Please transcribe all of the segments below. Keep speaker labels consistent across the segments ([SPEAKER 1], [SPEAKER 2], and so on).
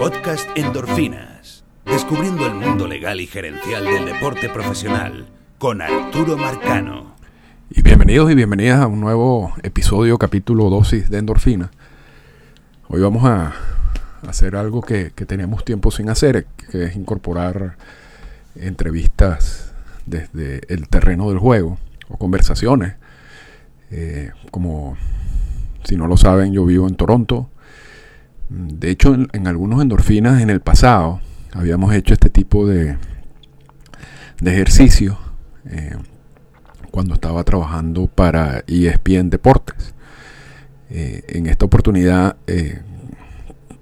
[SPEAKER 1] Podcast Endorfinas. Descubriendo el mundo legal y gerencial del deporte profesional con Arturo Marcano.
[SPEAKER 2] Y bienvenidos y bienvenidas a un nuevo episodio, capítulo dosis de endorfina. Hoy vamos a hacer algo que, que teníamos tiempo sin hacer, que es incorporar entrevistas desde el terreno del juego o conversaciones. Eh, como si no lo saben, yo vivo en Toronto. De hecho, en, algunos endorfinas en el pasado habíamos hecho este tipo de, de ejercicio eh, cuando estaba trabajando para ESPN Deportes. Eh, en esta oportunidad,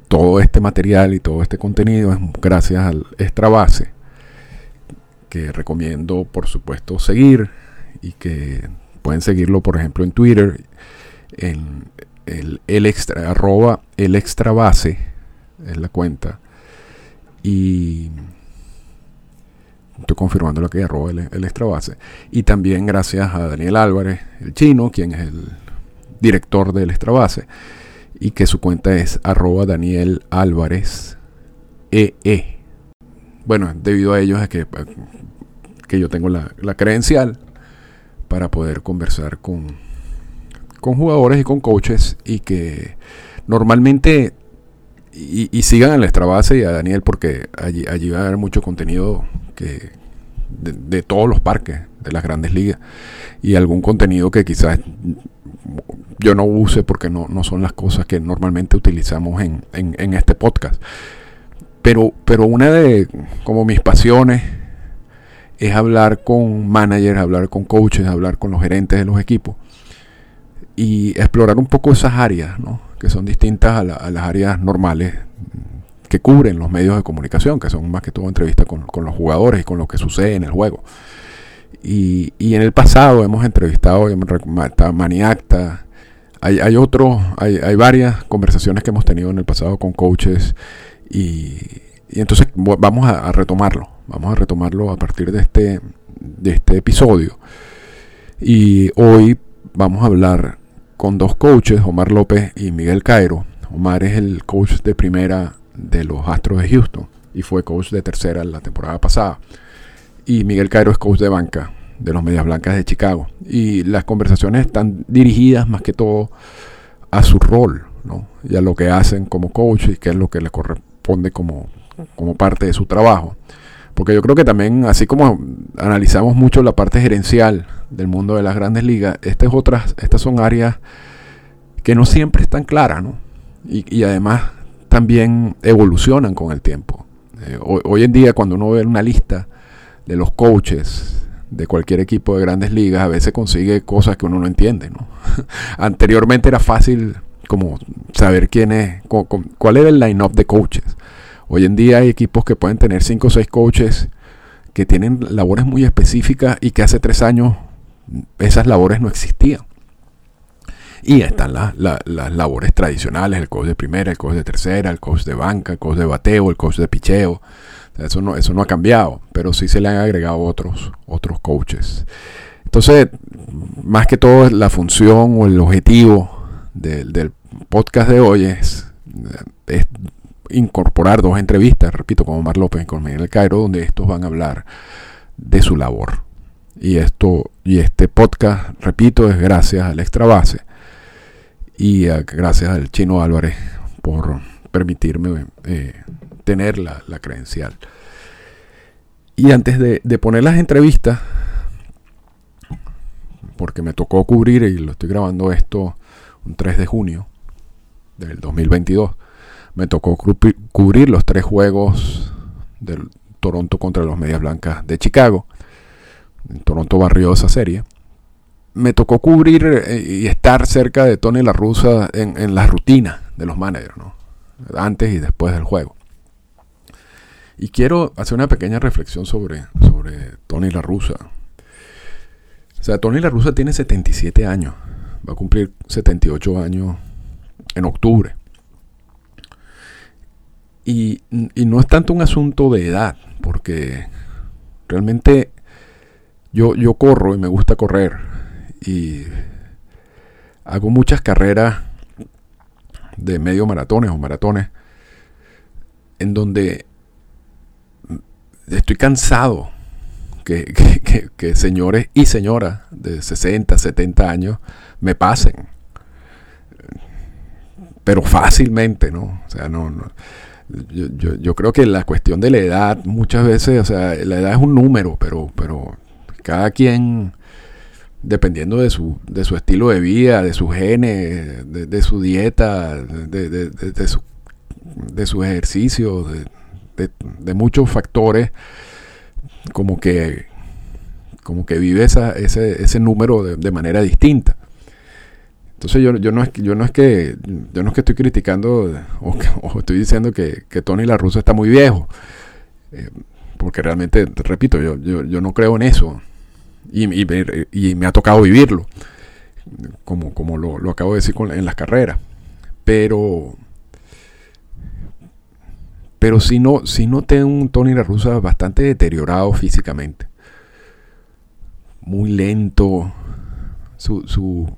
[SPEAKER 2] todo este material y todo este contenido es gracias al Extra Base, que recomiendo por supuesto seguir y que pueden seguirlo por ejemplo en Twitter en el, el extra arroba el extra base es la cuenta y estoy confirmando lo que arroba el, el extra base y también gracias a Daniel Álvarez el chino quien es el director del extra base y que su cuenta es arroba Daniel Álvarez EE. E. Bueno, debido a ellos es que, que yo tengo la, la credencial para poder conversar con, con jugadores y con coaches y que normalmente y, sigan a nuestra base y a Daniel porque allí, allí va a haber mucho contenido que de, todos los parques de las grandes ligas y algún contenido que quizás yo no use porque no, no son las cosas que normalmente utilizamos en, en, en este podcast. Pero, pero una de como mis pasiones es hablar con managers, hablar con coaches, hablar con los gerentes de los equipos y explorar un poco esas áreas, ¿no? que son distintas a, las áreas normales que cubren los medios de comunicación, que son más que todo entrevistas con, los jugadores y con lo que sucede en el juego. Y, en el pasado hemos entrevistado a Maniacta, hay, hay otros, hay, varias conversaciones que hemos tenido en el pasado con coaches y, y entonces vamos a retomarlo. Vamos a retomarlo a partir de este, de este episodio. Y hoy vamos a hablar con dos coaches, Omar López y Miguel Cairo. Omar es el coach de primera de los Astros de Houston y fue coach de tercera la temporada pasada. Y Miguel Cairo es coach de banca de los Medias Blancas de Chicago. Y las conversaciones están dirigidas más que todo a su rol ¿no? y a lo que hacen como coach y qué es lo que les corresponde como, como parte de su trabajo. Porque yo creo que también, así como analizamos mucho la parte gerencial del mundo de las grandes ligas, estas otras, estas son áreas que no siempre están claras, ¿no? Y, además también evolucionan con el tiempo. Eh, hoy, en día, cuando uno ve una lista de los coaches de cualquier equipo de grandes ligas, a veces consigue cosas que uno no entiende, ¿no? Anteriormente era fácil como saber quién es, cuál era el line-up de coaches. Hoy en día hay equipos que pueden tener 5 o 6 coaches que tienen labores muy específicas y que hace 3 años esas labores no existían. Y están las, labores tradicionales, el coach de primera, el coach de tercera, el coach de banca, el coach de bateo, el coach de picheo. Eso no, eso no ha cambiado, pero sí se le han agregado otros, otros coaches. Entonces, más que todo, la función o el objetivo del podcast de hoy es, es incorporar dos entrevistas, repito, con Omar López y con Miguel Cairo, donde estos van a hablar de su labor. Y esto y este podcast, repito, es gracias al Extra Base y gracias al Chino Álvarez por permitirme eh, tener la, credencial. Y antes de, de poner las entrevistas, porque me tocó cubrir y lo estoy grabando esto un 3 de junio del 2022 me tocó cubrir los tres juegos del Toronto contra los Medias Blancas de Chicago. Toronto barrió esa serie. Me tocó cubrir eh, y estar cerca de Tony La Russa en, la rutina de los managers, antes y después del juego. Y quiero hacer una pequeña reflexión sobre, sobre Tony La Russa. O sea, Tony La Russa tiene 77 años. Va a cumplir 78 años en octubre. Y, no es tanto un asunto de edad, porque realmente yo, yo corro y me gusta correr. Y hago muchas carreras de medio maratones o maratones. en donde estoy cansado que, que, señores y señoras de 60, 70 años me pasen. Pero fácilmente, ¿no? O sea, no, no yo, yo, creo que la cuestión de la edad, muchas veces, o sea, la edad es un número, pero, pero cada quien, dependiendo de su, de su estilo de vida, de sus genes, de, su dieta, de, de, de, su, de sus ejercicios, de, muchos factores, como que, como que vive esa, ese, ese número de manera distinta. Entonces yo, no es, yo no es que yo no es que estoy criticando o, estoy diciendo que, Tony La Russa está muy viejo. Eh, porque realmente, repito, yo, yo, no creo en eso. Y, me ha tocado vivirlo. Como, como lo, acabo de decir en las carreras. Pero. Pero si no, si no tengo un Tony La Russa bastante deteriorado físicamente. Muy lento. Su, su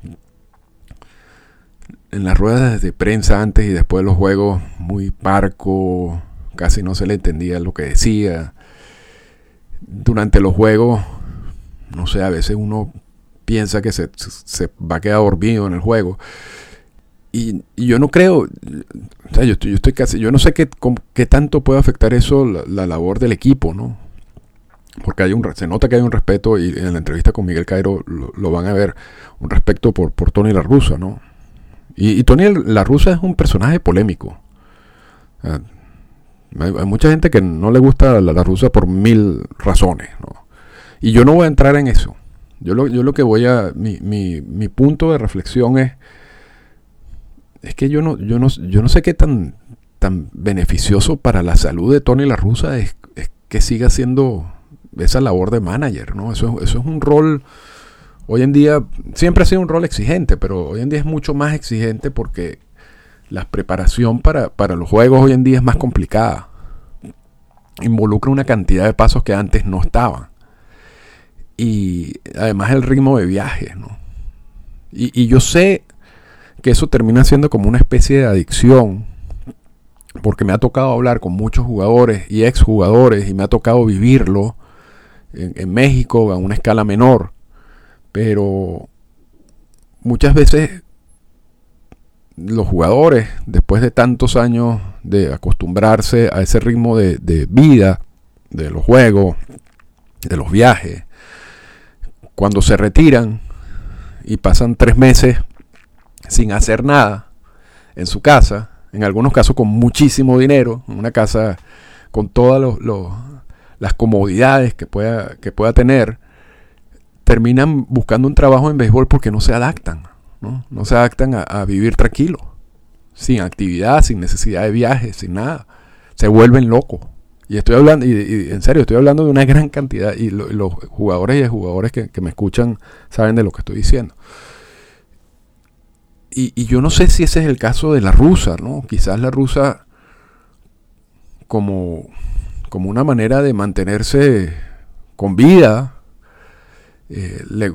[SPEAKER 2] en las ruedas de prensa antes y después de los juegos muy parco, casi no se le entendía lo que decía. Durante los juegos, no sé, a veces uno piensa que se, va a quedar dormido en el juego. Y, yo no creo, o sea, yo estoy, yo estoy casi, yo no sé qué, qué tanto puede afectar eso la, labor del equipo, ¿no? Porque hay un, se nota que hay un respeto, y en la entrevista con Miguel Cairo lo, van a ver, un respeto por, por Tony La Russa, ¿no? Y, Tony la Rusa es un personaje polémico. hay, mucha gente que no le gusta la, la Rusa por mil razones. Y yo no voy a entrar en eso. Yo lo, yo lo que voy a. Mi, mi, mi, punto de reflexión es. Es que yo no, yo no, yo no sé qué tan, tan beneficioso para la salud de Tony la Rusa es, es que siga haciendo esa labor de manager. ¿no? Eso, eso es un rol Hoy en día siempre ha sido un rol exigente, pero hoy en día es mucho más exigente porque la preparación para, los juegos hoy en día es más complicada. Involucra una cantidad de pasos que antes no estaban. Y además el ritmo de viaje, ¿no? Y, y yo sé que eso termina siendo como una especie de adicción, porque me ha tocado hablar con muchos jugadores y exjugadores y me ha tocado vivirlo en, en México a una escala menor pero muchas veces los jugadores, después de tantos años de acostumbrarse a ese ritmo de, vida, de los juegos, de los viajes, cuando se retiran y pasan tres meses sin hacer nada en su casa, en algunos casos con muchísimo dinero, en una casa con todas las comodidades que pueda, que pueda tener, terminan buscando un trabajo en béisbol porque no se adaptan, no, no se adaptan a, vivir tranquilo, sin actividad, sin necesidad de viajes, sin nada. Se vuelven locos. Y estoy hablando, y, en serio, estoy hablando de una gran cantidad, y los jugadores y jugadores que, me escuchan saben de lo que estoy diciendo. Y, y, yo no sé si ese es el caso de la rusa, ¿no? Quizás la rusa como, como una manera de mantenerse con vida, eh, le,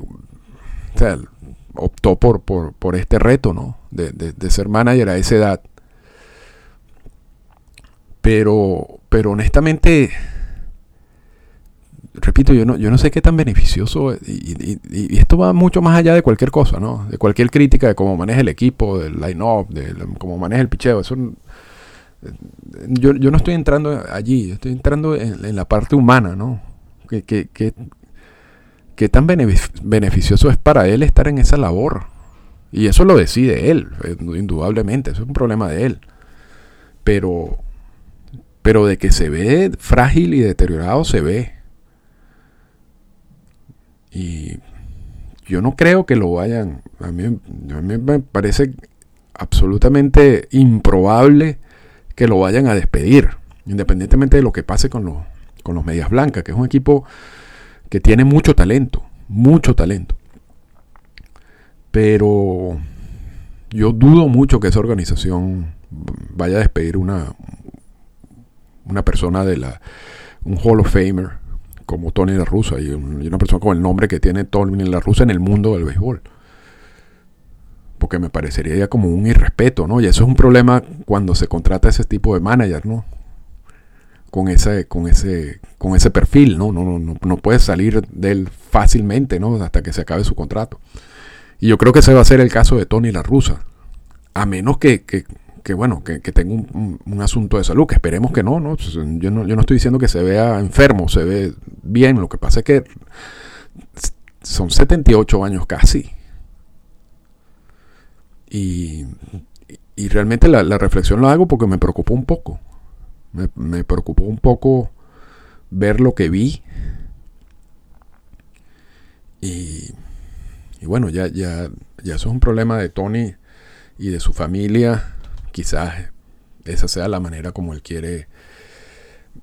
[SPEAKER 2] optó por, por, este reto, ¿no? De, ser manager a esa edad. Pero, pero honestamente, repito, yo no, yo no sé qué tan beneficioso, y, esto va mucho más allá de cualquier cosa, ¿no? De cualquier crítica de cómo maneja el equipo, del line-up, de cómo maneja el picheo. Eso, yo, yo no estoy entrando allí, estoy entrando en, la parte humana, ¿no? Que, que, que, qué tan beneficioso es para él estar en esa labor. Y eso lo decide él, eh, indudablemente, eso es un problema de él. Pero, pero de que se ve frágil y deteriorado, se ve. Y yo no creo que lo vayan, a mí, a me parece absolutamente improbable que lo vayan a despedir, independientemente de lo que pase con los, con los Medias Blancas, que es un equipo que tiene mucho talento, mucho talento. Pero yo dudo mucho que esa organización vaya a despedir una, una persona de la un Hall of Famer como Tony La Russa y, una persona con el nombre que tiene Tony La Russa en el mundo del béisbol. Porque me parecería ya como un irrespeto, ¿no? Y eso es un problema cuando se contrata ese tipo de manager, ¿no? Con ese, con ese, con ese perfil, ¿no? No, no, no puede salir de él fácilmente, ¿no? Hasta que se acabe su contrato. Y yo creo que ese va a ser el caso de Tony La Russa. A menos que, que, bueno, que, tenga un, un, asunto de salud, que esperemos que no, ¿no? Yo, ¿no? yo no estoy diciendo que se vea enfermo, se ve bien. Lo que pasa es que son 78 años casi. Y, y realmente la, la, reflexión lo hago porque me preocupó un poco. Me, preocupó un poco ver lo que vi. Y, bueno, ya, ya, ya eso es un problema de Tony y de su familia. Quizás esa sea la manera como él quiere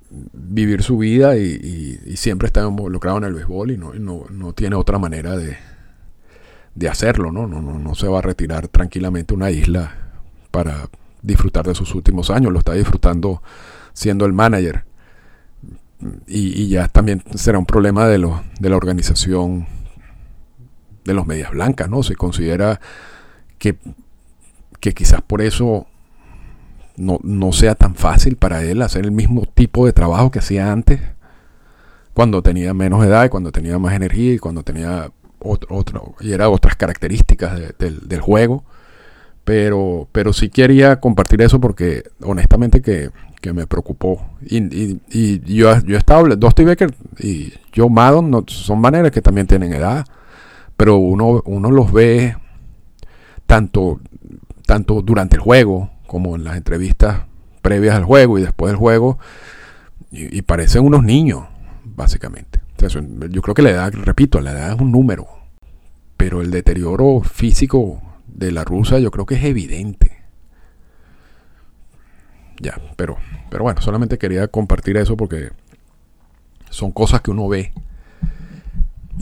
[SPEAKER 2] vivir su vida y, siempre está involucrado en el béisbol y no, no, tiene otra manera de, de hacerlo, ¿no? No, ¿no? no se va a retirar tranquilamente a una isla para disfrutar de sus últimos años, lo está disfrutando siendo el manager. Y, ya también será un problema de, lo, de la organización de los medias blancas, ¿no? Se considera que, que quizás por eso no, no, sea tan fácil para él hacer el mismo tipo de trabajo que hacía antes, cuando tenía menos edad y cuando tenía más energía y cuando tenía otro, y era otras características del juego. Pero, pero sí quería compartir eso porque honestamente que, me preocupó. Y, yo, yo he estado, Dusty Baker y Joe Maddon son maneras que también tienen edad, pero uno, uno los ve tanto, tanto durante el juego como en las entrevistas previas al juego y después del juego, y, parecen unos niños, básicamente. yo creo que la edad, repito, la edad es un número, pero el deterioro físico de la rusa yo creo que es evidente. Ya, pero, pero bueno, solamente quería compartir eso porque son cosas que uno ve.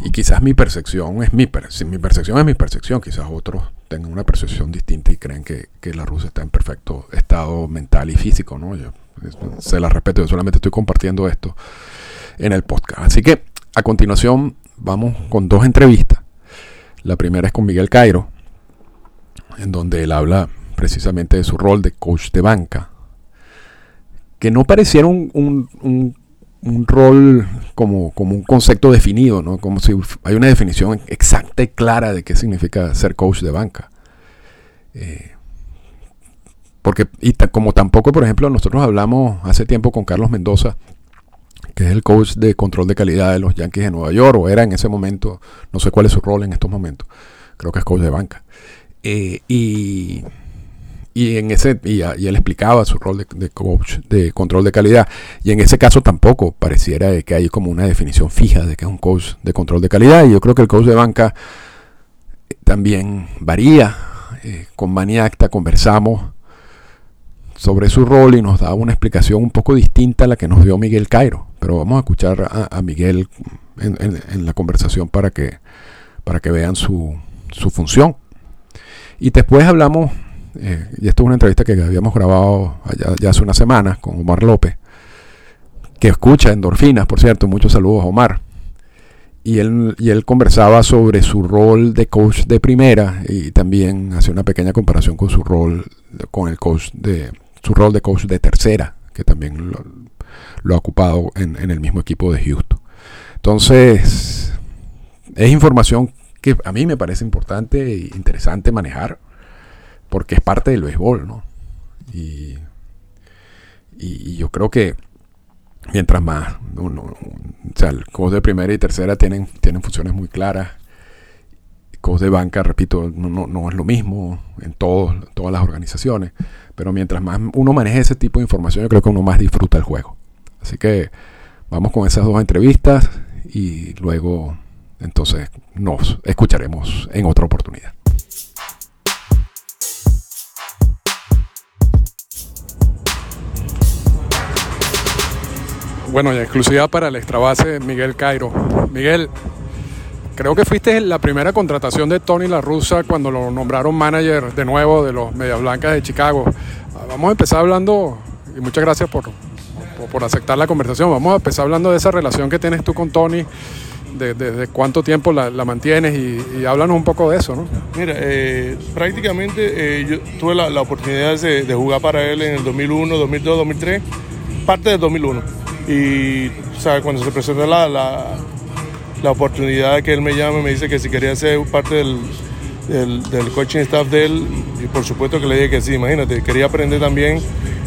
[SPEAKER 2] Y quizás mi percepción es mi, percepción es mi percepción, quizás otros tengan una percepción distinta y creen que, la rusa está en perfecto estado mental y físico, ¿no? Yo se la respeto, yo solamente estoy compartiendo esto en el podcast. Así que a continuación vamos con dos entrevistas. La primera es con Miguel Cairo, en donde él habla precisamente de su rol de coach de banca, que no pareciera un, rol como, como, un concepto definido, ¿no? como si hay una definición exacta y clara de qué significa ser coach de banca. Eh, porque, y como tampoco, por ejemplo, nosotros hablamos hace tiempo con Carlos Mendoza, que es el coach de control de calidad de los Yankees de Nueva York, o era en ese momento, no sé cuál es su rol en estos momentos, creo que es coach de banca. Eh, y, y, en ese, y, él explicaba su rol de, coach de control de calidad. Y en ese caso tampoco pareciera que hay como una definición fija de que es un coach de control de calidad. Y yo creo que el coach de banca también varía. Eh, con Maniacta conversamos sobre su rol y nos da una explicación un poco distinta a la que nos dio Miguel Cairo. Pero vamos a escuchar a, Miguel en, la conversación para que, para que vean su, su función. Y después hablamos, eh, y esto es una entrevista que habíamos grabado ya hace una semana con Omar López, que escucha endorfinas, por cierto, muchos saludos a Omar. Y él, y él conversaba sobre su rol de coach de primera y también hacía una pequeña comparación con su rol con el coach de su rol de coach de tercera, que también lo, ha ocupado en, en el mismo equipo de Houston. Entonces, es información que a mí me parece importante e interesante manejar, porque es parte del béisbol, ¿no? Y, yo creo que mientras más, o sea, el coach de primera y tercera tienen, tienen funciones muy claras. Coach de banca, repito, no, es lo mismo en todas las organizaciones, pero mientras más uno maneje ese tipo de información, yo creo que uno más disfruta el juego. Así que vamos con esas dos entrevistas y luego entonces nos escucharemos en otra oportunidad. Bueno, y exclusiva para el extrabase Miguel Cairo. Miguel, creo que fuiste la primera contratación de Tony La Russa cuando lo nombraron manager de nuevo de los Medias Blancas de Chicago. Vamos a empezar hablando, y muchas gracias por, por aceptar la conversación, vamos a empezar hablando de esa relación que tienes tú con Tony de, cuánto tiempo la, mantienes y, háblanos un poco de eso, ¿no?
[SPEAKER 3] Mira, eh, prácticamente eh, yo tuve la, oportunidad de, jugar para él en el 2001, 2002, 2003, parte del 2001. Y cuando se presentó la, la, oportunidad de que él me llame, me dice que si quería ser parte del, del, coaching staff de él, y por supuesto que le dije que sí, imagínate, quería aprender también,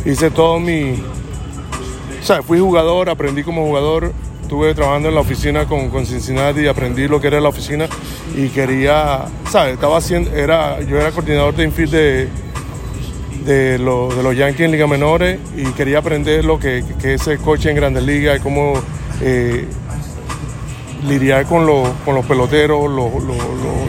[SPEAKER 3] hice todo mi... Sea, fui jugador, aprendí como jugador, estuve trabajando en la oficina con, con Cincinnati y aprendí lo que era la oficina y quería, ¿sabes? Estaba haciendo, era, yo era coordinador de infield de, de, lo- de los Yankees en Liga Menores y quería aprender lo que, que es el coche en Grandes Ligas y cómo eh, lidiar con, los- con los peloteros, los, los,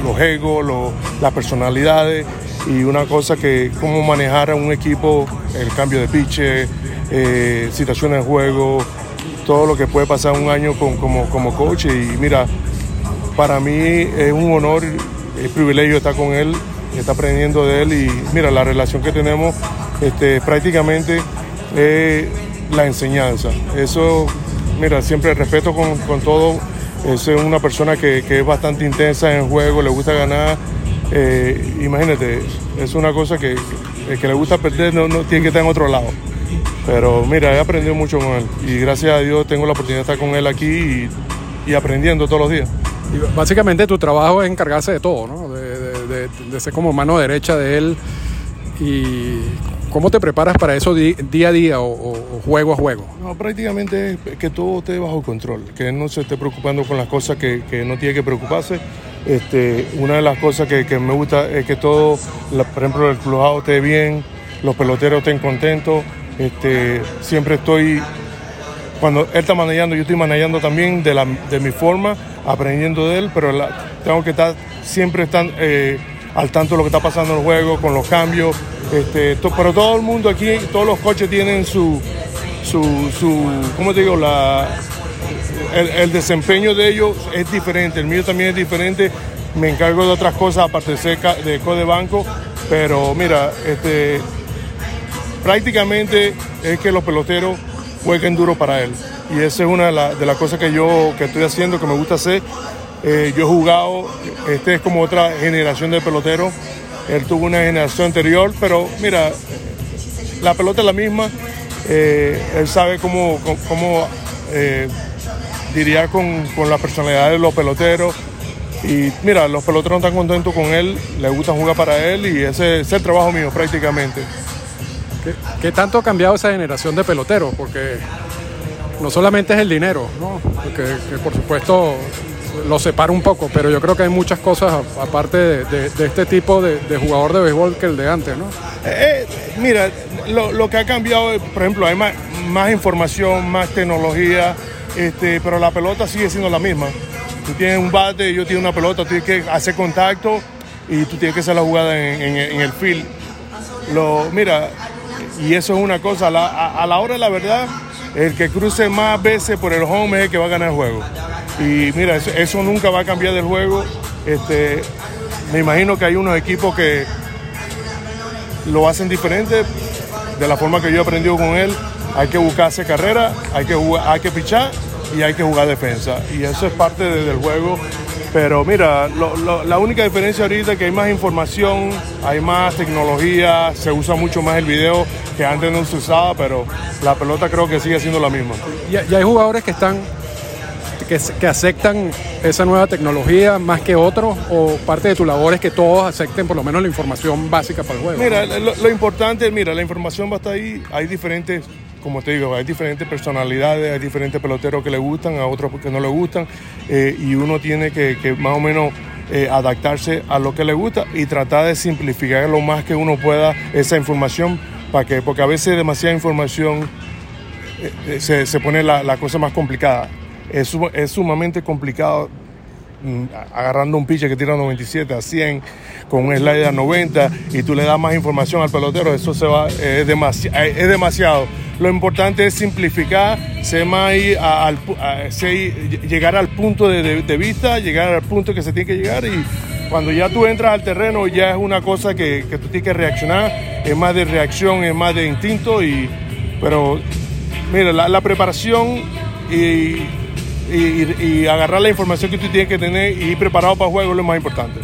[SPEAKER 3] los- egos, las personalidades y una cosa que cómo manejar a un equipo, el cambio de pitch, eh, situaciones de juego, todo lo que puede pasar un año con- como, como coach y mira, para mí es un honor, es privilegio estar con él, estar aprendiendo de él y mira, la relación que tenemos este, prácticamente es la enseñanza. Eso, mira, siempre respeto con, con todo. Es una persona que, que es bastante intensa en juego, le gusta ganar. Eh, imagínate, es una cosa que el que le gusta perder no, no tiene que estar en otro lado. Pero mira, he aprendido mucho con él y gracias a Dios tengo la oportunidad de estar con él aquí y, aprendiendo todos los días.
[SPEAKER 2] Básicamente tu trabajo es encargarse de todo, ¿no? De, ser como mano derecha de él. ¿Y cómo te preparas para eso día a día o, juego a juego?
[SPEAKER 3] No, prácticamente es que todo esté bajo control, que él no se esté preocupando con las cosas que, no tiene que preocuparse. Este, una de las cosas que, me gusta es que todo, por ejemplo, el clubhouse esté bien, los peloteros estén contentos. Este, siempre estoy, cuando él está manejando, yo estoy manejando también de, la, de mi forma, aprendiendo de él, pero tengo que estar siempre estar, eh, al tanto de lo que está pasando en el juego, con los cambios. Este, pero todo el mundo aquí, todos los coches tienen su, su, su ¿cómo te digo? La, el, desempeño de ellos es diferente, el mío también es diferente. Me encargo de otras cosas aparte de ser ca- de co de banco, pero mira, este, prácticamente es que los peloteros jueguen duro para él. Y esa es una de, la- de las cosas que yo que estoy haciendo, que me gusta hacer. Eh, yo he jugado, este es como otra generación de peloteros. Él tuvo una generación anterior, pero mira, la pelota es la misma. Eh, él sabe cómo, cómo- eh, diría con, con la personalidad de los peloteros. Y mira, los peloteros están contentos con él, le gusta jugar para él y ese es el trabajo mío prácticamente.
[SPEAKER 2] ¿Qué, tanto ha cambiado esa generación de peloteros? Porque no solamente es el dinero, ¿no? Que por supuesto lo separa un poco, pero yo creo que hay muchas cosas aparte de, este tipo de, de jugador de béisbol que el de antes, ¿no?
[SPEAKER 3] Eh, mira, lo, que ha cambiado, por ejemplo, hay más, información, más tecnología, este, pero la pelota sigue siendo la misma. Tú tienes un bate, yo tengo una pelota, tú tienes que hacer contacto y tú tienes que hacer la jugada en, en- en el field. Lo, mira, y eso es una cosa, a la, a- la hora de la verdad, el que cruce más veces por el home es el que va a ganar el juego. Y mira, eso, eso nunca va a cambiar del juego. Este, me imagino que hay unos equipos que lo hacen diferente de la forma que yo he aprendido con él. Hay que buscarse carrera, hay que, jugar, hay que pichar y hay que jugar defensa. Y eso es parte de- del juego. Pero mira, lo- lo- la única diferencia ahorita es que hay más información, hay más tecnología, se usa mucho más el video que antes no se usaba, pero la pelota creo que sigue siendo la misma.
[SPEAKER 2] Y, y hay jugadores que están que, que aceptan esa nueva tecnología más que otros o parte de tu labor es que todos acepten por lo menos la información básica para el juego.
[SPEAKER 3] Mira, lo, lo importante, mira, la información va a estar ahí. Hay diferentes, como te digo, hay diferentes personalidades, hay diferentes peloteros que le gustan, a otros que no le gustan, eh, y uno tiene que, más o menos eh, adaptarse a lo que le gusta y tratar de simplificar lo más que uno pueda esa información, para que, porque a veces demasiada información eh, se, se pone la, la cosa más complicada. Es, es sumamente complicado agarrando un pitcher que tira 97 a 100 con un slider a 90 y tú le das más información al pelotero, eso se va, es, demasi- eh, es demasiado. Lo importante es simplificar, ser más a- llegar al punto de vista, llegar al punto que se tiene que llegar y cuando ya tú entras al terreno ya es una cosa que, que tú tienes que reaccionar, es más de reacción, es más de instinto y pero mira, la, la preparación y, y- agarrar la información que tú tienes que tener y ir preparado para el juego es lo más importante.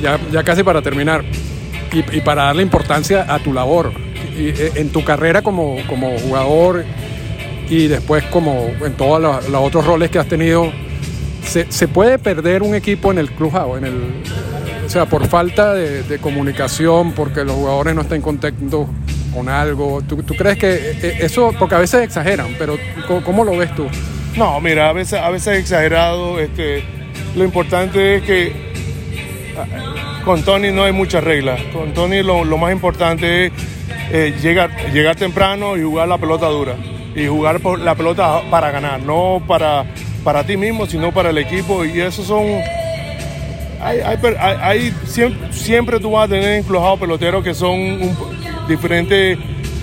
[SPEAKER 2] Ya, ya casi para terminar, y, para darle importancia a tu labor, eh, en tu carrera como, como jugador y después como en todos los, otros roles que has tenido, ¿se, se puede perder un equipo en el clubhouse? En el, o sea, por falta de, comunicación, porque los jugadores no estén contentos con algo. ¿Tú, crees que eh, eso, porque a veces exageran, pero ¿cómo, cómo lo ves tú?
[SPEAKER 3] No, mira, a veces, a veces exagerado. Este, lo importante es que ah, con Tony no hay muchas reglas. Con Tony lo, lo más importante es eh, llegar, llegar temprano y jugar la pelota dura. Y jugar por la pelota para ganar, no para, para ti mismo, sino para el equipo. Y eso son. Hay, hay, siempre, siempre tú vas a tener enclojados peloteros que son diferentes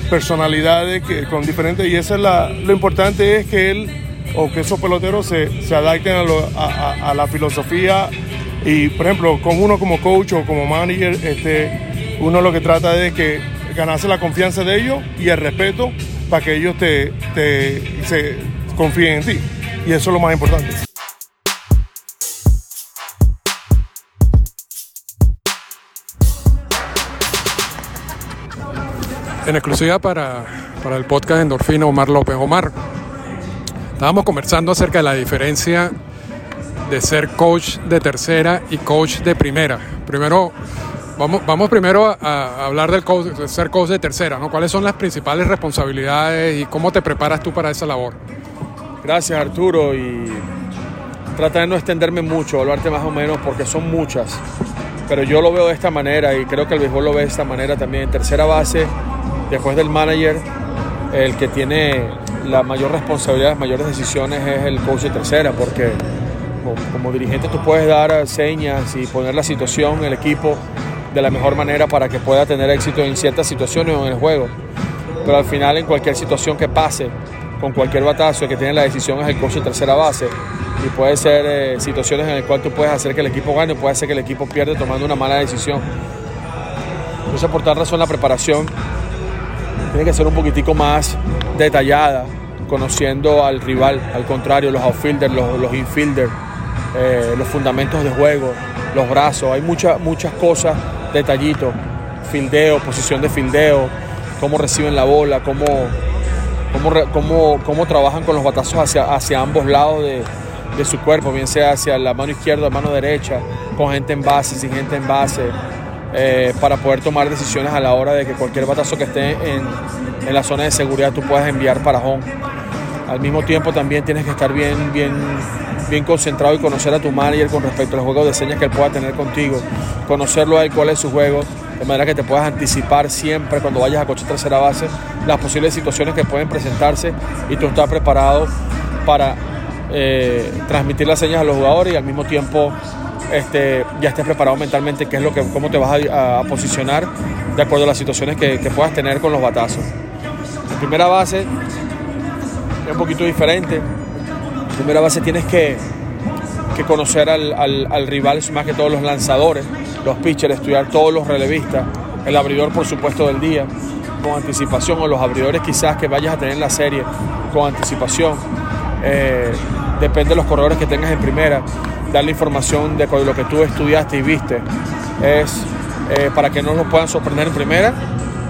[SPEAKER 3] personalidades, que, con diferentes. Y eso es la, lo importante es que él o que esos peloteros se, se adapten a, la filosofía. Y por ejemplo, con uno como coach o como manager, este, uno lo que trata es que ganarse la confianza de ellos y el respeto para que ellos te, te- se confíen en ti. Y eso es lo más importante.
[SPEAKER 2] En exclusiva para, para el podcast Endorfina, Omar López. Omar, estábamos conversando acerca de la diferencia de ser coach de tercera y coach de primera. Primero, vamos, vamos primero a, hablar del coach, de ser coach de tercera, ¿no? ¿Cuáles son las principales responsabilidades y cómo te preparas tú para esa labor?
[SPEAKER 4] Gracias Arturo y tratar de no extenderme mucho, hablarte más o menos porque son muchas. Pero yo lo veo de esta manera y creo que el béisbol lo ve de esta manera también. Tercera base, después del manager, el que tiene la mayor responsabilidad, las mayores decisiones es el coach de tercera porque como, dirigente tú puedes dar señas y poner la situación, el equipo de la mejor manera para que pueda tener éxito en ciertas situaciones o en el juego. Pero al final en cualquier situación que pase, con cualquier batazo, que tiene la decisión es el coach de tercera base. Y puede ser eh, situaciones en las cuales tú puedes hacer que el equipo gane, puede hacer que el equipo pierda tomando una mala decisión. Entonces por tal razón la preparación tiene que ser un poquitico más detallada, conociendo al rival, al contrario, los outfielders, los, infielders, eh, los fundamentos de juego, los brazos, hay muchas muchas cosas, detallitos, fildeo, posición de fildeo, cómo reciben la bola, cómo, cómo, cómo, cómo trabajan con los batazos hacia, hacia ambos lados de, de su cuerpo, bien sea hacia la mano izquierda o la mano derecha, con gente en base, sin gente en base, eh, para poder tomar decisiones a la hora de que cualquier batazo que esté en, en la zona de seguridad tú puedas enviar para home. Al mismo tiempo también tienes que estar bien, bien, bien concentrado y conocer a tu manager con respecto al juego de señas que él pueda tener contigo, conocerlo a él cuál es su juego, de manera que te puedas anticipar siempre cuando vayas a coche tercera base las posibles situaciones que pueden presentarse y tú estás preparado para eh, transmitir las señas a los jugadores y al mismo tiempo este, ya estés preparado mentalmente qué es lo que, cómo te vas a, posicionar de acuerdo a las situaciones que, puedas tener con los batazos. En primera base es un poquito diferente. En primera base tienes que, que conocer al, al, al rival, más que todos los lanzadores, los pitchers, estudiar todos los relevistas, el abridor por supuesto del día, con anticipación, o los abridores quizás que vayas a tener en la serie con anticipación. Eh, depende de los corredores que tengas en primera, darle información de lo que tú estudiaste y viste. Es eh, para que no los puedan sorprender en primera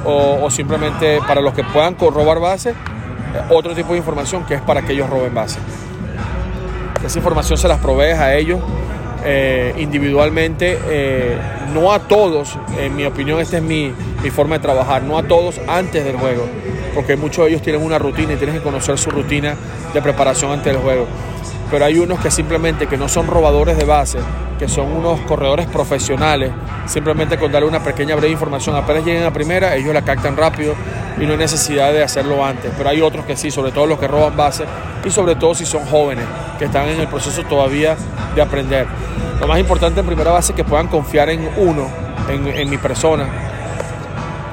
[SPEAKER 4] o, simplemente para los que puedan robar base, eh, otro tipo de información que es para que ellos roben base. Esa información se las provees a ellos eh, individualmente, no a todos, en mi opinión, esta es mi, mi forma de trabajar, no a todos antes del juego, porque muchos de ellos tienen una rutina y tienes que conocer su rutina de preparación antes del juego. Pero hay unos que simplemente que no son robadores de base, que son unos corredores profesionales, simplemente con darle una pequeña breve información, apenas lleguen a primera, ellos la captan rápido y no hay necesidad de hacerlo antes. Pero hay otros que sí, sobre todo los que roban base y sobre todo si son jóvenes, que están en el proceso todavía de aprender. Lo más importante en primera base es que puedan confiar en uno, en, mi persona,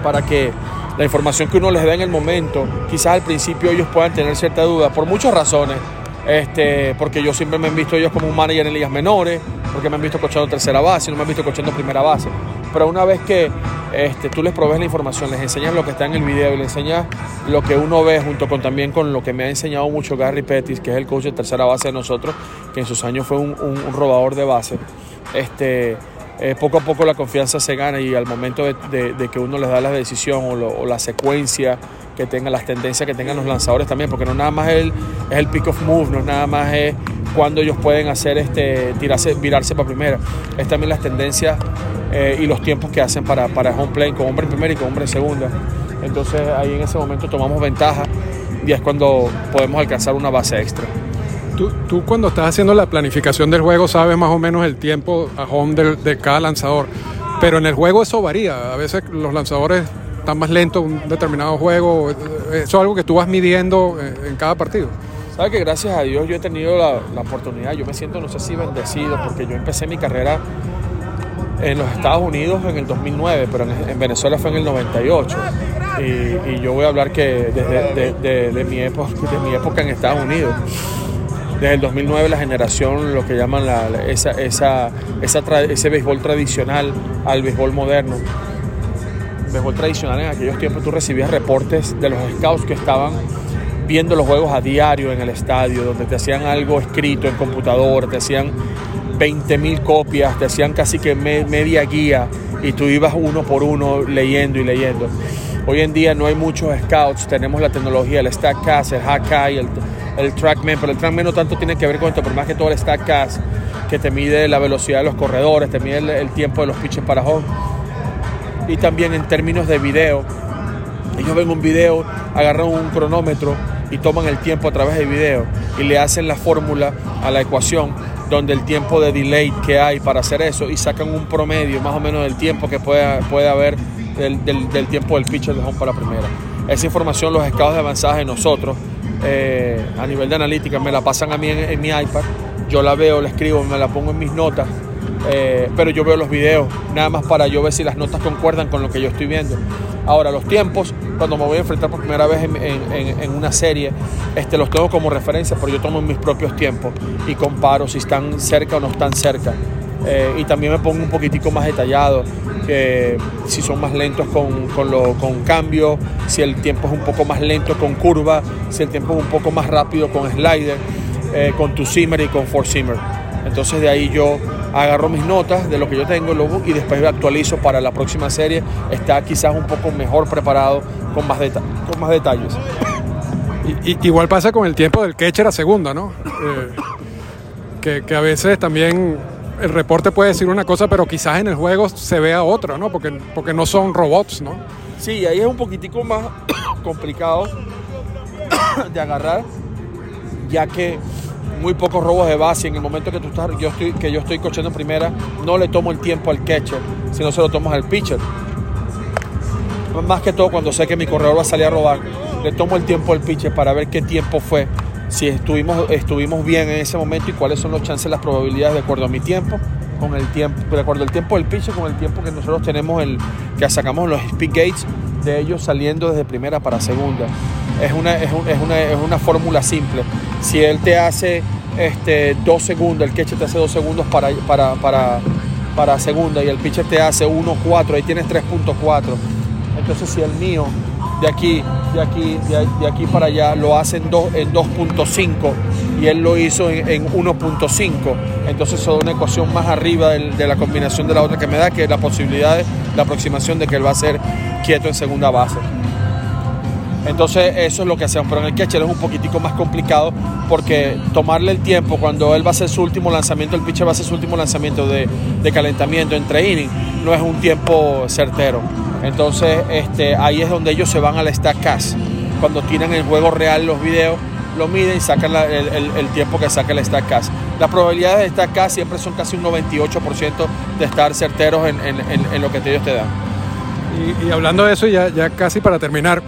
[SPEAKER 4] para que la información que uno les da en el momento, quizás al principio ellos puedan tener cierta duda, por muchas razones. Este, porque yo siempre me han visto ellos como un manager en ligas menores, porque me han visto cochando tercera base, no me han visto cochando primera base. Pero una vez que este, tú les provees la información, les enseñas lo que está en el video y les enseñas lo que uno ve junto con también con lo que me ha enseñado mucho Gary Pettis, que es el coach de tercera base de nosotros, que en sus años fue un, un- un robador de base. Este, eh, poco a poco la confianza se gana y al momento de, que uno les da la decisión o, la secuencia que tengan, las tendencias que tengan los lanzadores también, porque no nada más es el, es el pick of move, no nada más es cuando ellos pueden hacer este, tirarse, virarse para primera, es también las tendencias eh, y los tiempos que hacen para, para home play con hombre en primera y con hombre en segunda. Entonces ahí en ese momento tomamos ventaja y es cuando podemos alcanzar una base extra.
[SPEAKER 5] Tú, cuando estás haciendo la planificación del juego sabes más o menos el tiempo a home de, cada lanzador, pero en el juego eso varía. A veces los lanzadores están más lentos un determinado juego. Eso es algo que tú vas midiendo en cada partido.
[SPEAKER 4] Sabes que gracias a Dios yo he tenido la, la, oportunidad, yo me siento, no sé si bendecido, porque yo empecé mi carrera en los Estados Unidos en el 2009, pero en, Venezuela fue en el 98. Y, y yo voy a hablar que desde de, de, mi época, de mi época en Estados Unidos desde el 2009 la generación, lo que llaman la, esa, esa, esa ese béisbol tradicional al béisbol moderno. Béisbol tradicional en aquellos tiempos tú recibías reportes de los scouts que estaban viendo los juegos a diario en el estadio, donde te hacían algo escrito en computador, te hacían 20.000 copias, te hacían casi que media guía y tú ibas uno por uno leyendo y leyendo. Hoy en día no hay muchos scouts, tenemos la tecnología, el StatCast, el Hakai, el, el TrackMan, pero el TrackMan no tanto tiene que ver con esto, por más que todo el StatCast, que te mide la velocidad de los corredores, te mide el, tiempo de los pitches para home. Y también en términos de video, ellos ven un video, agarran un cronómetro y toman el tiempo a través del video y le hacen la fórmula a la ecuación donde el tiempo de delay que hay para hacer eso y sacan un promedio más o menos del tiempo que puede, puede haber del, tiempo del pitcher de home para primera. Esa información los scouts de avanzaje nosotros eh, a nivel de analítica me la pasan a mí en, mi iPad, yo la veo, la escribo, me la pongo en mis notas, eh, pero yo veo los videos nada más para yo ver si las notas concuerdan con lo que yo estoy viendo. Ahora, los tiempos, cuando me voy a enfrentar por primera vez en, una serie, este, los tengo como referencia, pero yo tomo mis propios tiempos y comparo si están cerca o no están cerca. Eh, y también me pongo un poquitico más detallado, si son más lentos con, con, lo, cambio, si el tiempo es un poco más lento con curva, si el tiempo es un poco más rápido con slider, eh, con tu simmer y con four simmer. Entonces de ahí yo agarro mis notas de lo que yo tengo y después actualizo para la próxima serie. Está quizás un poco mejor preparado con más, con más detalles.
[SPEAKER 5] Y, igual pasa con el tiempo del catcher a segunda, ¿no? Eh, que, que a veces también el reporte puede decir una cosa, pero quizás en el juego se vea otra, ¿no? Porque, porque no son robots, ¿no?
[SPEAKER 4] Sí, ahí es un poquitico más complicado de agarrar, ya que muy pocos robos de base. En el momento que tú estás, yo estoy, que yo estoy cochando en primera, no le tomo el tiempo al catcher, sino se lo tomo al pitcher. Más que todo cuando sé que mi corredor va a salir a robar, le tomo el tiempo al pitcher para ver qué tiempo fue si estuvimos, estuvimos bien en ese momento y cuáles son los chances, las probabilidades de acuerdo a mi tiempo, con el tiempo, de acuerdo al tiempo del pitch, con el tiempo que nosotros tenemos, el, que sacamos los speed gates de ellos saliendo desde primera para segunda. Es una, es, una, es una fórmula simple. Si él te hace este, dos segundos, el catcher te hace dos segundos para, para, para, para segunda y el pitcher te hace 1.4, ahí tienes 3.4. Entonces si el mío de aquí, de aquí, de, aquí para allá, lo hace en, 2.5 y él lo hizo en, 1.5. Entonces es una ecuación más arriba de la combinación de la otra que me da, que la posibilidad de la aproximación de que él va a ser quieto en segunda base. Entonces eso es lo que hacemos, pero en el catcher es un poquitico más complicado porque tomarle el tiempo cuando él va a hacer su último lanzamiento, el pitcher va a hacer su último lanzamiento de, calentamiento entre innings, no es un tiempo certero. Entonces este, ahí es donde ellos se van al StatCast. Cuando tienen el juego real los videos, lo miden y sacan el, tiempo que saca el StatCast. Las probabilidades de StatCast siempre son casi un 98% de estar certeros en, lo que ellos te dan.
[SPEAKER 5] Y, hablando de eso, ya casi para terminar,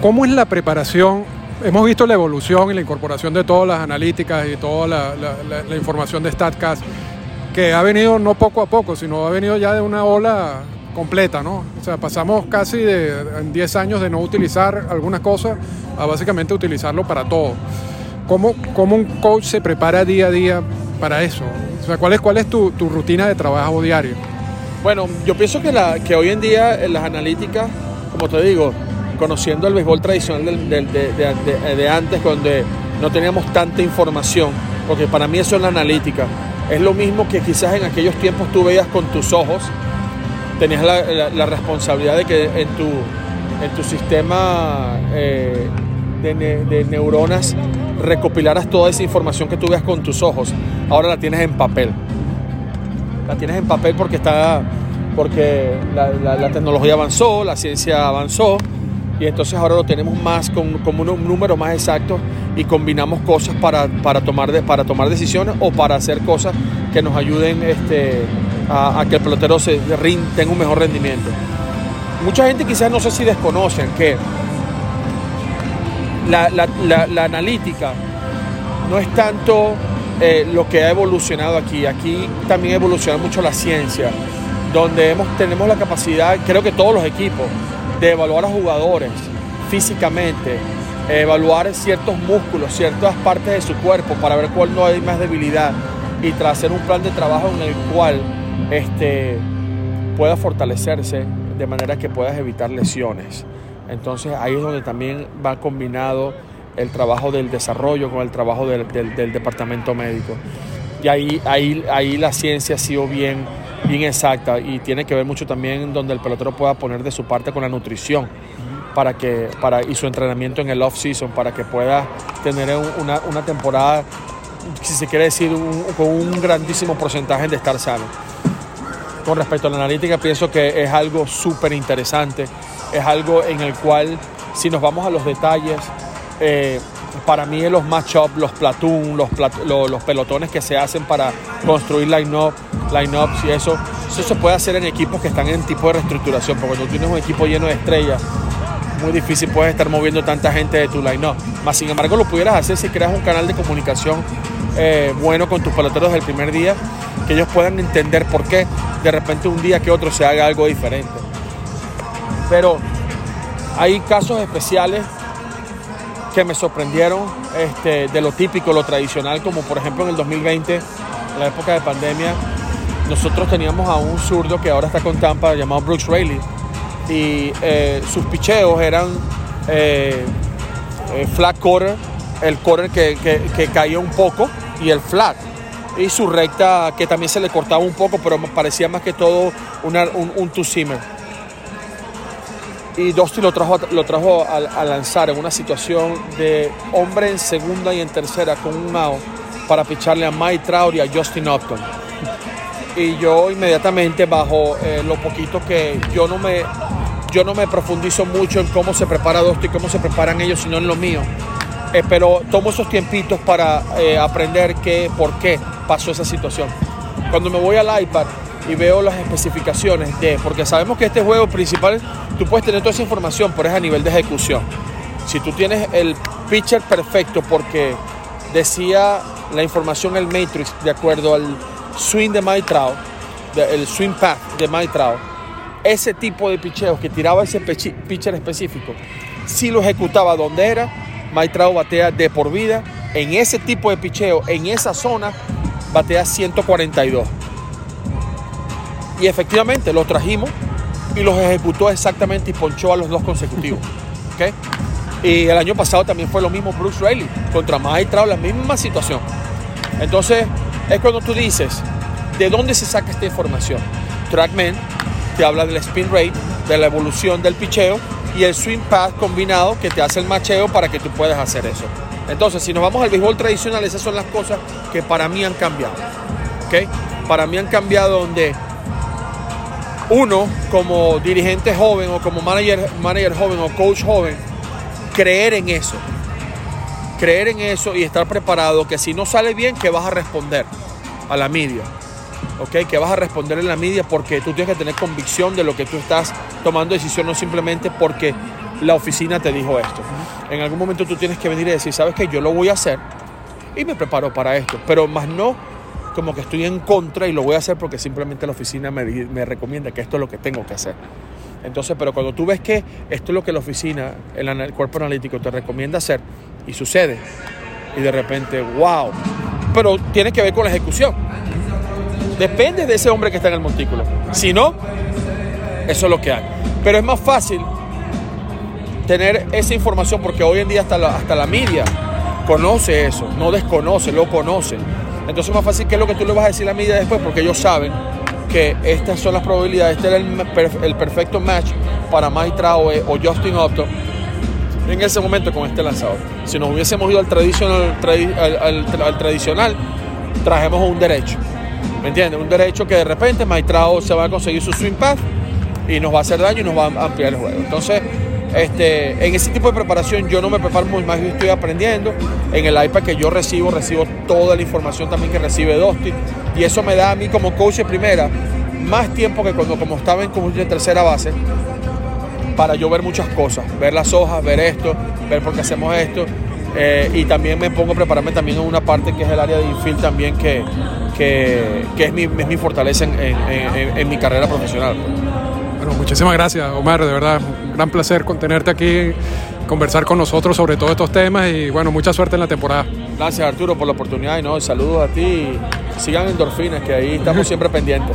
[SPEAKER 5] ¿cómo es la preparación hemos visto la evolución y la incorporación de todas las analíticas y toda la, la, información de StatCast, que ha venido no poco a poco, sino ha venido ya de una ola completa, ¿no? O sea, pasamos casi de, 10 años de no utilizar algunas cosas a básicamente utilizarlo para todo. ¿Cómo, ¿Cómo, un coach se prepara día a día para eso? O sea, ¿cuál es, cuál es tu, tu rutina de trabajo diario?
[SPEAKER 4] Bueno, yo pienso que, la, que hoy en día en las analíticas, como te digo, conociendo el béisbol tradicional de, antes, donde no teníamos tanta información, porque para mí eso es la analítica. Es lo mismo que quizás en aquellos tiempos tú veías con tus ojos, tenías la, responsabilidad de que en tu, en tu sistema eh, de, ne- de neuronas recopilaras toda esa información que tú veas con tus ojos. Ahora la tienes en papel. La tienes en papel porque está porque la tecnología avanzó, la ciencia avanzó y entonces ahora lo tenemos más con, como un, número más exacto y combinamos cosas para, para, tomar, de- para tomar decisiones o para hacer cosas que nos ayuden este, a, que el pelotero se tenga un mejor rendimiento. Mucha gente quizás no sé si desconocen que la, la- la- la analítica no es tanto eh, lo que ha evolucionado aquí. Aquí también ha evolucionado mucho la ciencia, donde hemos, tenemos la capacidad, creo que todos los equipos, de evaluar a jugadores físicamente, evaluar ciertos músculos, ciertas partes de su cuerpo para ver cuál no hay más debilidad y trazar un plan de trabajo en el cual este, pueda fortalecerse de manera que puedas evitar lesiones. Entonces ahí es donde también va combinado el trabajo del desarrollo con el trabajo del, del- del departamento médico. Y ahí, ahí, ahí la ciencia ha sido bien, bien exacta y tiene que ver mucho también donde el pelotero pueda poner de su parte con la nutrición para que, para, y su entrenamiento en el off-season para que pueda tener un- una, una temporada, si se quiere decir, con un grandísimo porcentaje de estar sano. Con respecto a la analítica, pienso que es algo súper interesante, es algo en el cual, si nos vamos a los detalles, eh, para mí los matchups, los platoon, los, plat- lo- los pelotones que se hacen para construir line-up, line-ups y eso, eso se puede hacer en equipos que están en tipo de reestructuración, porque cuando tienes un equipo lleno de estrellas, muy difícil puedes estar moviendo tanta gente de tu line-up. Más sin embargo, lo pudieras hacer si creas un canal de comunicación eh, bueno con tus peloteros del primer día, que ellos puedan entender por qué de repente un día que otro se haga algo diferente. Pero hay casos especiales que me sorprendieron este, de lo típico, lo tradicional, como por ejemplo en el 2020, en la época de pandemia, nosotros teníamos a un zurdo que ahora está con Tampa llamado Brooks Raley y eh, sus picheos eran eh, eh, flat quarter, el quarter que, que- caía un poco y el flat. Y su recta que también se le cortaba un poco, pero parecía más que todo una- un, two-seamer. Y Dusty lo trajo, lo trajo a, lanzar en una situación de hombre en segunda y en tercera con un out para picharle a Mike Trout y a Justin Upton y yo inmediatamente bajo eh, lo poquito que yo no me yo no me profundizo mucho en cómo se prepara Dosto y cómo se preparan ellos sino en lo mío. Eh, pero tomo esos tiempitos para eh, aprender qué por qué pasó esa situación. Cuando me voy al iPad y veo las especificaciones de porque sabemos que este juego principal tú puedes tener toda esa información pero es a nivel de ejecución. Si tú tienes el pitcher perfecto porque decía la información el Matrix de acuerdo al swing de Mike Trout, de- el swing path de Mike Trout, ese tipo de picheos que tiraba ese pitcher específico, si lo ejecutaba donde era, Mike Trout batea de por vida, en ese tipo de picheo, en esa zona, batea 142. Y efectivamente los trajimos y los ejecutó exactamente y ponchó a los dos consecutivos. ¿ok? Y el año pasado también fue lo mismo Bruce Raley contra Mike Trout, la misma situación. Entonces, es cuando tú dices, ¿de dónde se saca esta información? Trackman te habla del spin rate, de la evolución del picheo y el swing path combinado que te hace el macheo para que tú puedas hacer eso. Entonces, si nos vamos al béisbol tradicional, esas son las cosas que para mí han cambiado. Para mí han cambiado donde uno, como dirigente joven o como manager, manager joven o coach joven, creer en eso. Creer en eso y estar preparado que si no sale bien, que vas a responder a la media. ¿Ok? Que vas a responder en la media porque tú tienes que tener convicción de lo que tú estás tomando decisión, no simplemente porque la oficina te dijo esto. En algún momento tú tienes que venir y decir, ¿sabes qué? Yo lo voy a hacer y me preparo para esto. Pero más no como que estoy en contra y lo voy a hacer porque simplemente la oficina me, me recomienda que esto es lo que tengo que hacer. Entonces, pero cuando tú ves que esto es lo que la oficina, el cuerpo analítico te recomienda hacer y sucede, y de repente, wow, pero tiene que ver con la ejecución. Depende de ese hombre que está en el montículo. Si no, eso es lo que hay. Pero es más fácil tener esa información porque hoy en día hasta la, hasta la media conoce eso, no desconoce, lo conoce. Entonces es más fácil que es lo que tú le vas a decir a la media después, porque ellos saben que estas son las probabilidades, este era el, perfecto match para Mike Traue o Justin Upton en ese momento con este lanzador. Si nos hubiésemos ido al tradicional, al, tradicional trajemos un derecho. ¿Me entiendes? Un derecho que de repente Maitrao se va a conseguir su swing path y nos va a hacer daño y nos va a ampliar el juego. Entonces, este, en ese tipo de preparación yo no me preparo muy más, yo estoy aprendiendo. En el iPad que yo recibo, recibo toda la información también que recibe Dustin. Y eso me da a mí como coach de primera más tiempo que cuando como estaba en coach de tercera base para yo ver muchas cosas, ver las hojas, ver esto, ver por qué hacemos esto. Eh, y también me pongo a prepararme también en una parte que es el área de infield también, que, que, es, mi, es, mi, fortaleza en, en, mi carrera profesional.
[SPEAKER 2] Bueno, muchísimas gracias, Omar, de verdad, un gran placer contenerte aquí, conversar con nosotros sobre todos estos temas y bueno, mucha suerte en la temporada.
[SPEAKER 4] Gracias Arturo por la oportunidad y no, saludos a ti y sigan endorfinas, que ahí estamos siempre pendientes.